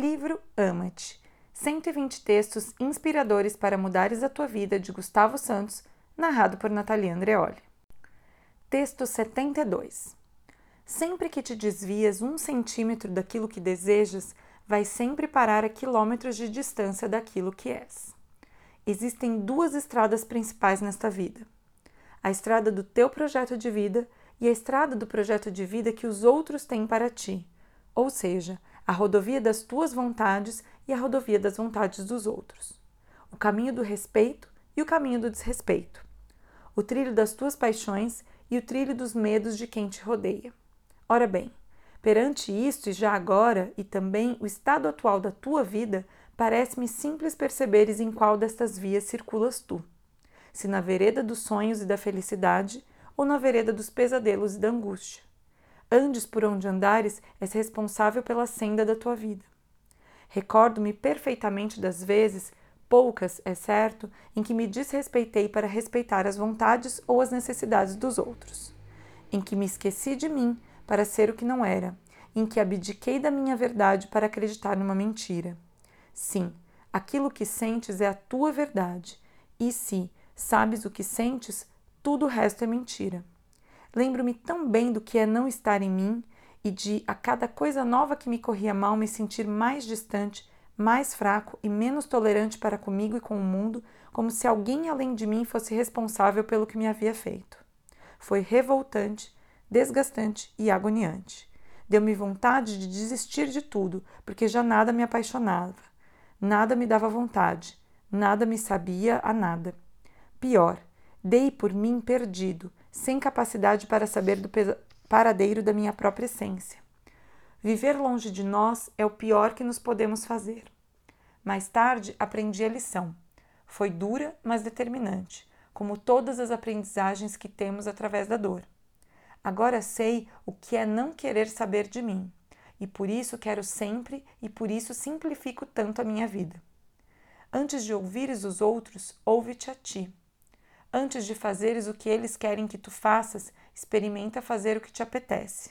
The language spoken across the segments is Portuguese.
Livro Ama-te. 120 textos inspiradores para mudares a tua vida de Gustavo Santos, narrado por Natalia Andreoli. Texto 72. Sempre que te desvias um centímetro daquilo que desejas, vai sempre parar a quilômetros de distância daquilo que és. Existem duas estradas principais nesta vida: a estrada do teu projeto de vida e a estrada do projeto de vida que os outros têm para ti, ou seja, a rodovia das tuas vontades e a rodovia das vontades dos outros, o caminho do respeito e o caminho do desrespeito, o trilho das tuas paixões e o trilho dos medos de quem te rodeia. Ora bem, perante isto e já agora, e também o estado atual da tua vida, parece-me simples perceberes em qual destas vias circulas tu. Se na vereda dos sonhos e da felicidade, ou na vereda dos pesadelos e da angústia. Andes por onde andares, és responsável pela senda da tua vida. Recordo-me perfeitamente das vezes, poucas, é certo, em que me desrespeitei para respeitar as vontades ou as necessidades dos outros, em que me esqueci de mim para ser o que não era, em que abdiquei da minha verdade para acreditar numa mentira. Sim, aquilo que sentes é a tua verdade, e se sabes o que sentes, tudo o resto é mentira. Lembro-me tão bem do que é não estar em mim e de, a cada coisa nova que me corria mal, me sentir mais distante, mais fraco e menos tolerante para comigo e com o mundo, como se alguém além de mim fosse responsável pelo que me havia feito. Foi revoltante, desgastante e agoniante. Deu-me vontade de desistir de tudo, porque já nada me apaixonava, nada me dava vontade, nada me sabia a nada. Pior, dei por mim perdido, sem capacidade para saber do paradeiro da minha própria essência. Viver longe de nós é o pior que nos podemos fazer. Mais tarde aprendi a lição. Foi dura, mas determinante, como todas as aprendizagens que temos através da dor. Agora sei o que é não querer saber de mim, e por isso quero sempre e por isso simplifico tanto a minha vida. Antes de ouvires os outros, ouve-te a ti. Antes de fazeres o que eles querem que tu faças, experimenta fazer o que te apetece.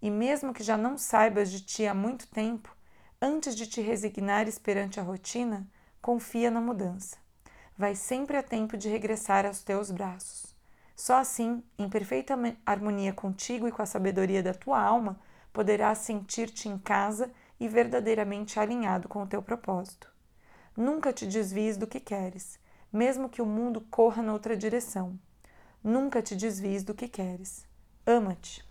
E mesmo que já não saibas de ti há muito tempo, antes de te resignares perante a rotina, confia na mudança. Vai sempre a tempo de regressar aos teus braços. Só assim, em perfeita harmonia contigo e com a sabedoria da tua alma, poderás sentir-te em casa e verdadeiramente alinhado com o teu propósito. Nunca te desvies do que queres mesmo que o mundo corra noutra direção. Nunca te desvies do que queres. Ama-te.